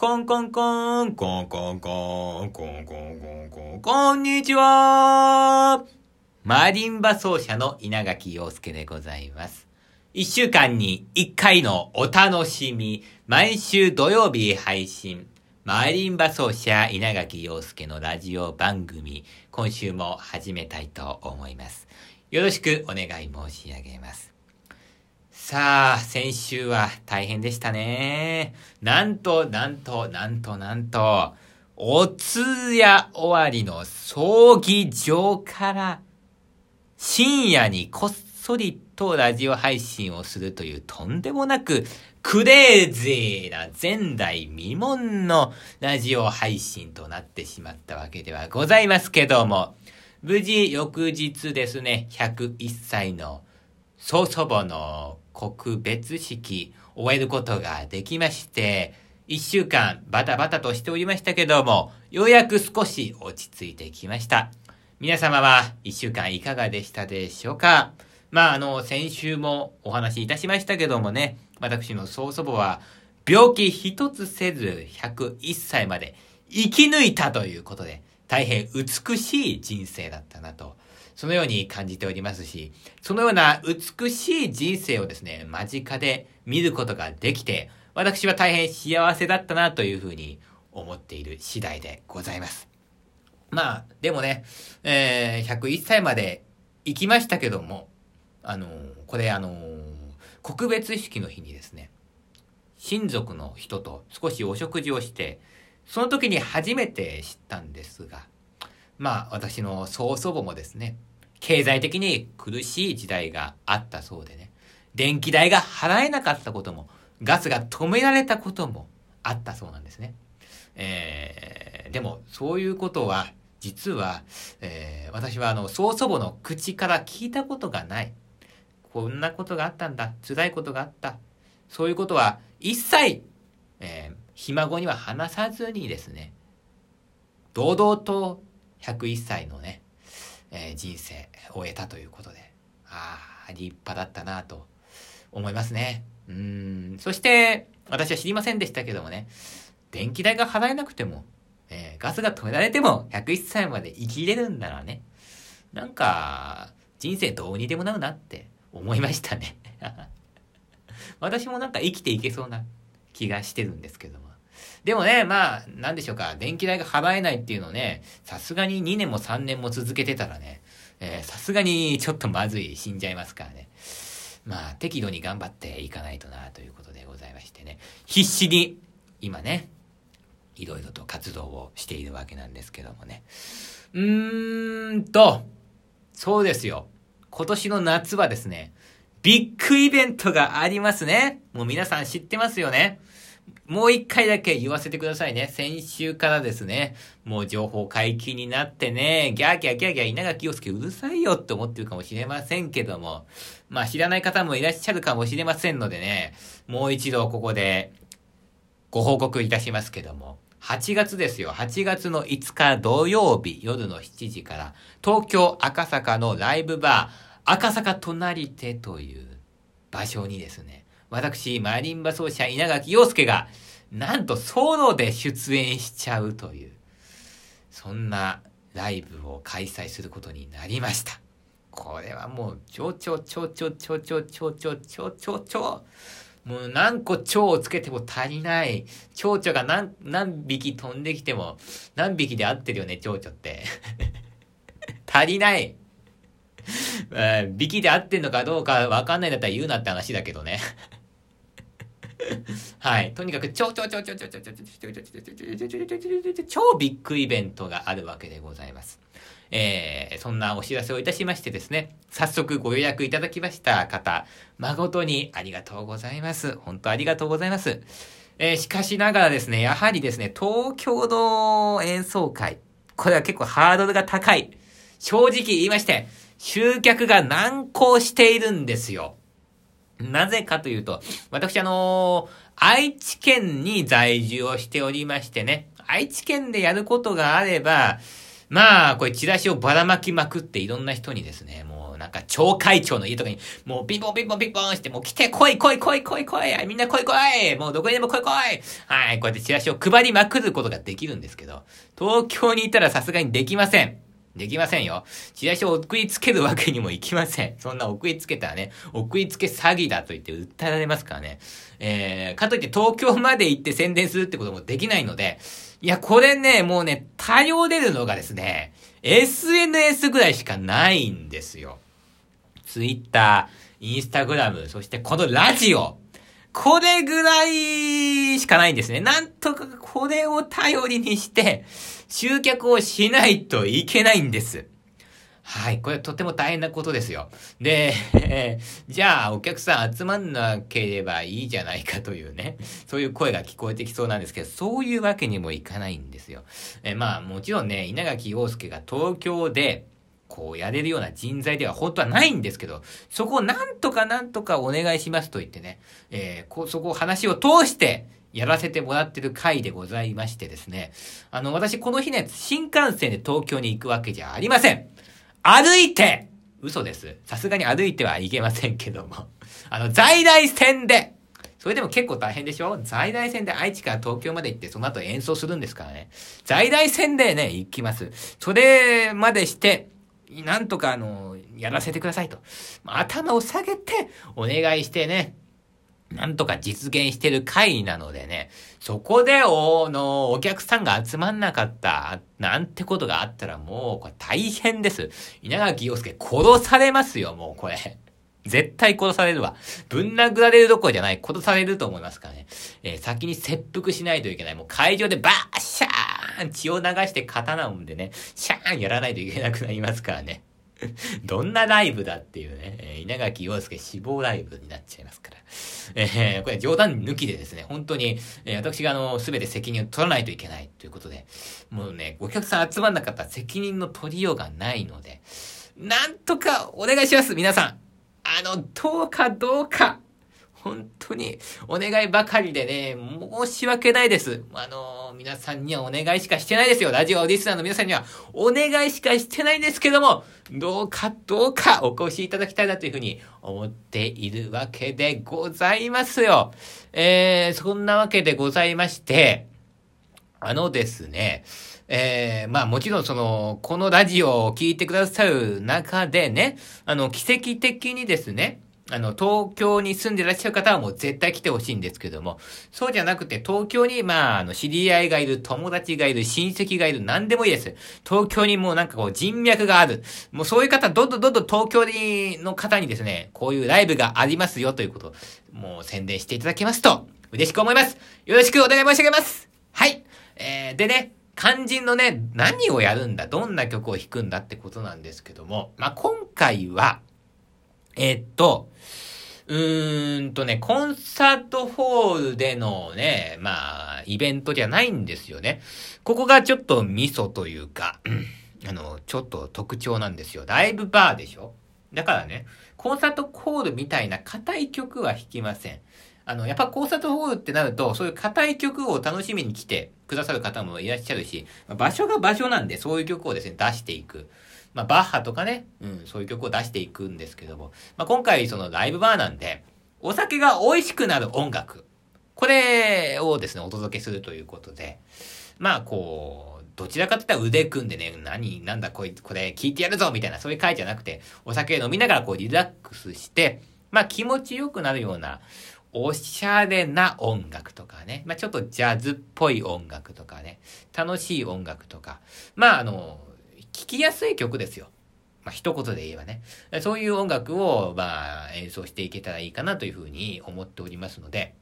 コンコンコン、コンコンコン、コンコンコンコン、こんにちはマリンバ奏者の稲垣陽介でございます。一週間に一回のお楽しみ、毎週土曜日配信、マリンバ奏者稲垣陽介のラジオ番組、今週も始めたいと思います。よろしくお願い申し上げます。さあ、先週は大変でしたね。なんと、なんと、なんと、なんと、お通夜終わりの葬儀場から深夜にこっそりとラジオ配信をするというとんでもなくクレイジーな前代未聞のラジオ配信となってしまったわけではございますけども、無事翌日ですね、101歳の曽祖母の告別式終えることができまして、一週間バタバタとしておりましたけども、ようやく少し落ち着いてきました。皆様は一週間いかがでしたでしょうか？まあ、あの、先週もお話しいたしましたけどもね、私の曽祖母は病気一つせず101歳まで生き抜いたということで、大変美しい人生だったなとそのように感じておりますし、そのような美しい人生をですね、間近で見ることができて、私は大変幸せだったなというふうに思っている次第でございます。まあ、でもね、えー、101歳まで行きましたけども、あの、これあの、告別式の日にですね、親族の人と少しお食事をして、その時に初めて知ったんですが、まあ私の曽祖母もですね、経済的に苦しい時代があったそうでね、電気代が払えなかったことも、ガスが止められたこともあったそうなんですね。えー、でも、そういうことは、実は、えー、私はあの、曽祖母の口から聞いたことがない。こんなことがあったんだ。辛いことがあった。そういうことは一切、えー、ひ孫には話さずにですね、堂々と101歳のね、えー、人生終えたということで、ああ、立派だったなと思いますね。うん。そして、私は知りませんでしたけどもね、電気代が払えなくても、えー、ガスが止められても101歳まで生きれるんならね、なんか、人生どうにでもなるなって思いましたね。私もなんか生きていけそうな気がしてるんですけども。でもね、まあ、なんでしょうか、電気代が払えないっていうのね、さすがに2年も3年も続けてたらね、えさすがにちょっとまずい、死んじゃいますからね。まあ、適度に頑張っていかないとな、ということでございましてね、必死に、今ね、いろいろと活動をしているわけなんですけどもね。うーんと、そうですよ。今年の夏はですね、ビッグイベントがありますね。もう皆さん知ってますよね。もう一回だけ言わせてくださいね。先週からですね、もう情報解禁になってね、ギャーギャーギャーギャー稲垣陽介うるさいよって思ってるかもしれませんけども、まあ知らない方もいらっしゃるかもしれませんのでね、もう一度ここでご報告いたしますけども、8月ですよ。8月の5日土曜日夜の7時から、東京赤坂のライブバー、赤坂隣手という場所にですね、私、マリンバ奏者稲垣陽介が、なんとソロで出演しちゃうという、そんなライブを開催することになりました。これはもう、超超超超超超超超超超超もう何個蝶をつけても足りない。蝶々が何、何匹飛んできても、何匹で合ってるよね、蝶々って。足りない。え匹で合ってんのかどうかわかんないんだったら言うなって話だけどね。はい。とにかく、超超超超超超超超超超ビッグイベントがあるわけでございます。えー、そんなお知らせをいたしましてですね、早速ご予約いただきました方、誠にありがとうございます。本当ありがとうございます。えー、しかしながらですね、やはりですね、東京の演奏会、これは結構ハードルが高い。正直言いまして、集客が難航しているんですよ。なぜかというと、私あのー、愛知県に在住をしておりましてね、愛知県でやることがあれば、まあ、これチラシをばらまきまくっていろんな人にですね、もうなんか、町会長の家とかに、もうピンポンピンポンピンポンして、もう来て来い来い来い来い来いみんな来い来いもうどこにでも来い来いはい、こうやってチラシを配りまくることができるんですけど、東京にいたらさすがにできません。できませんよ。チラシを送りつけるわけにもいきません。そんな送りつけたらね、送りつけ詐欺だと言って訴えられますからね。えー、かといって東京まで行って宣伝するってこともできないので、いや、これね、もうね、頼れるのがですね、SNS ぐらいしかないんですよ。Twitter、Instagram、そしてこのラジオ。これぐらいしかないんですね。なんとかこれを頼りにして、集客をしないといけないんです。はい。これとても大変なことですよ。で、じゃあお客さん集まんなければいいじゃないかというね、そういう声が聞こえてきそうなんですけど、そういうわけにもいかないんですよ。えまあもちろんね、稲垣陽介が東京で、こうやれるような人材では本当はないんですけど、そこをなんとかなんとかお願いしますと言ってね、えー、こそこを話を通してやらせてもらってる回でございましてですね、あの、私この日ね、新幹線で東京に行くわけじゃありません。歩いて嘘です。さすがに歩いてはいけませんけども。あの、在来線でそれでも結構大変でしょ？在来線で愛知から東京まで行ってその後演奏するんですからね。在来線でね、行きます。それまでして、なんとかあの、やらせてくださいと。頭を下げてお願いしてね、なんとか実現してる回なのでね、そこでお、の、お客さんが集まんなかった、なんてことがあったらもう、これ大変です。稲垣陽介殺されますよ、もうこれ。絶対殺されるわ。ぶん殴られるどころじゃない、殺されると思いますからね。えー、先に切腹しないといけない。もう会場でバーシャーン血を流して刀をんでね、シャーンやらないといけなくなりますからね。どんなライブだっていうね、えー、稲垣陽介死亡ライブになっちゃいますから。えー、これ冗談抜きでですね、本当に、えー、私があの、すべて責任を取らないといけないということで、もうね、お客さん集まんなかったら責任の取りようがないので、なんとかお願いします皆さんあの、どうかどうか本当にお願いばかりでね、申し訳ないです。あの、皆さんにはお願いしかしてないですよ。ラジオオリスナーの皆さんにはお願いしかしてないんですけども、どうかどうかお越しいただきたいなというふうに思っているわけでございますよ。えー、そんなわけでございまして、あのですね、えー、まあもちろんその、このラジオを聞いてくださる中でね、あの、奇跡的にですね、あの、東京に住んでらっしゃる方はもう絶対来てほしいんですけども、そうじゃなくて東京に、まあ、あの、知り合いがいる、友達がいる、親戚がいる、何でもいいです。東京にもうなんかこう人脈がある。もうそういう方、どんどんどんどん東京にの方にですね、こういうライブがありますよということを、もう宣伝していただけますと、嬉しく思います。よろしくお願い申し上げます。はい。えー、でね、肝心のね、何をやるんだ、どんな曲を弾くんだってことなんですけども、まあ、今回は、えー、っと、うーんとね、コンサートホールでのね、まあ、イベントじゃないんですよね。ここがちょっとミソというか、あの、ちょっと特徴なんですよ。ライブバーでしょ？だからね、コンサートホールみたいな硬い曲は弾きません。あの、やっぱコンサートホールってなると、そういう硬い曲を楽しみに来てくださる方もいらっしゃるし、場所が場所なんで、そういう曲をですね、出していく。まあ、バッハとかね、うん、そういう曲を出していくんですけども、まあ、今回そのライブバーなんで、お酒が美味しくなる音楽。これをですね、お届けするということで、まあ、こう、どちらかといったら腕組んでね、何、なんだこいこれ聞いてやるぞみたいな、そういう回じゃなくて、お酒飲みながらこうリラックスして、まあ気持ちよくなるような、おしゃれな音楽とかね、まあちょっとジャズっぽい音楽とかね、楽しい音楽とか、まああの、聴きやすい曲ですよ。まあ、一言で言えばね。そういう音楽を、まあ、演奏していけたらいいかなというふうに思っておりますので、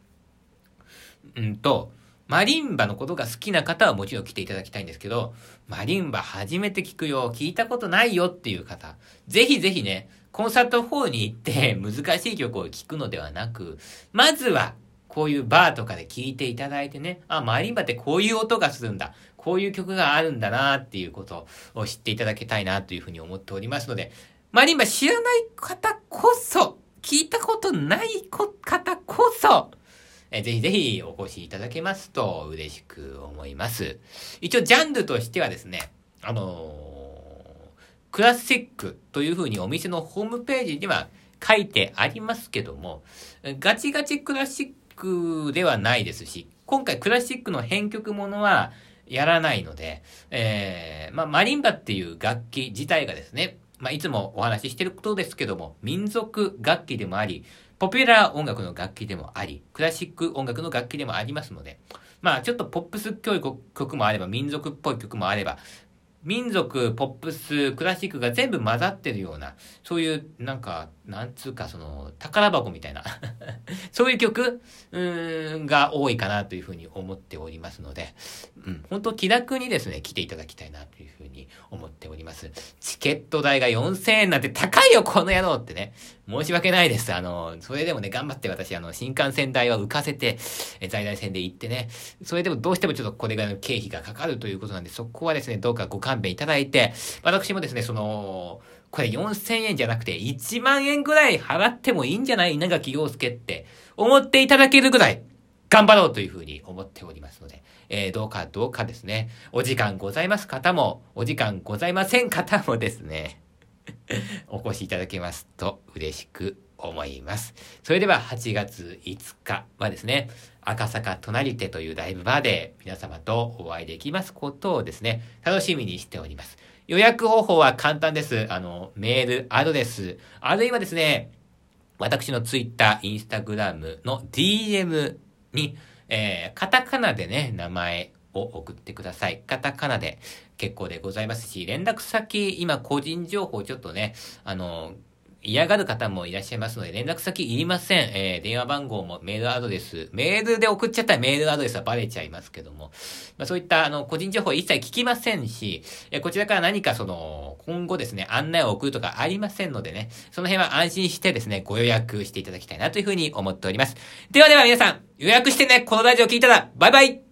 うんと、マリンバのことが好きな方はもちろん来ていただきたいんですけど、マリンバ初めて聞くよ、聞いたことないよっていう方、ぜひぜひね、コンサート4に行って 難しい曲を聴くのではなく、まずはこういうバーとかで聴いていただいてね、あ、マリンバってこういう音がするんだ。こういう曲があるんだなっていうことを知っていただきたいなというふうに思っておりますので、マリンバ知らない方こそ、聞いたことない方こそ、えぜひぜひお越しいただけますと嬉しく思います。一応ジャンルとしてはですね、あのー、クラシックというふうにお店のホームページには書いてありますけども、ガチガチクラシックではないですし、今回クラシックの編曲ものはやらないので、えー、まあ、マリンバっていう楽器自体がですね、まあ、いつもお話ししてることですけども、民族楽器でもあり、ポピュラー音楽の楽器でもあり、クラシック音楽の楽器でもありますので、まあちょっとポップス教育曲もあれば、民族っぽい曲もあれば、民族、ポップス、クラシックが全部混ざってるような、そういう、なんか、なんつうか、その、宝箱みたいな。そういう曲、うん、が多いかなというふうに思っておりますので、うん、本当気楽にですね、来ていただきたいなというふうに思っております。チケット代が4000円なんて高いよ、この野郎ってね。申し訳ないです。あの、それでもね、頑張って私、あの、新幹線代は浮かせて、え在来線で行ってね、それでもどうしてもちょっとこれぐらいの経費がかかるということなんで、そこはですね、どうかご勘弁いただいて、私もですね、その、これ4000円じゃなくて1万円ぐらい払ってもいいんじゃない？稲垣陽介って思っていただけるぐらい頑張ろうというふうに思っておりますので、えー、どうかどうかですね、お時間ございます方も、お時間ございません方もですね、お越しいただけますと嬉しく思います。それでは8月5日はですね、赤坂隣手というライブバーで皆様とお会いできますことをですね、楽しみにしております。予約方法は簡単です。あの、メール、アドレス、あるいはですね、私のツイッター、インスタグラムの DM に、えー、カタカナでね、名前を送ってください。カタカナで結構でございますし、連絡先、今個人情報ちょっとね、あの、嫌がる方もいらっしゃいますので、連絡先いりません。えー、電話番号もメールアドレス、メールで送っちゃったらメールアドレスはバレちゃいますけども、まあ、そういったあの個人情報一切聞きませんし、え、こちらから何かその、今後ですね、案内を送るとかありませんのでね、その辺は安心してですね、ご予約していただきたいなというふうに思っております。ではでは皆さん、予約してね、このラジオ聞いたら、バイバイ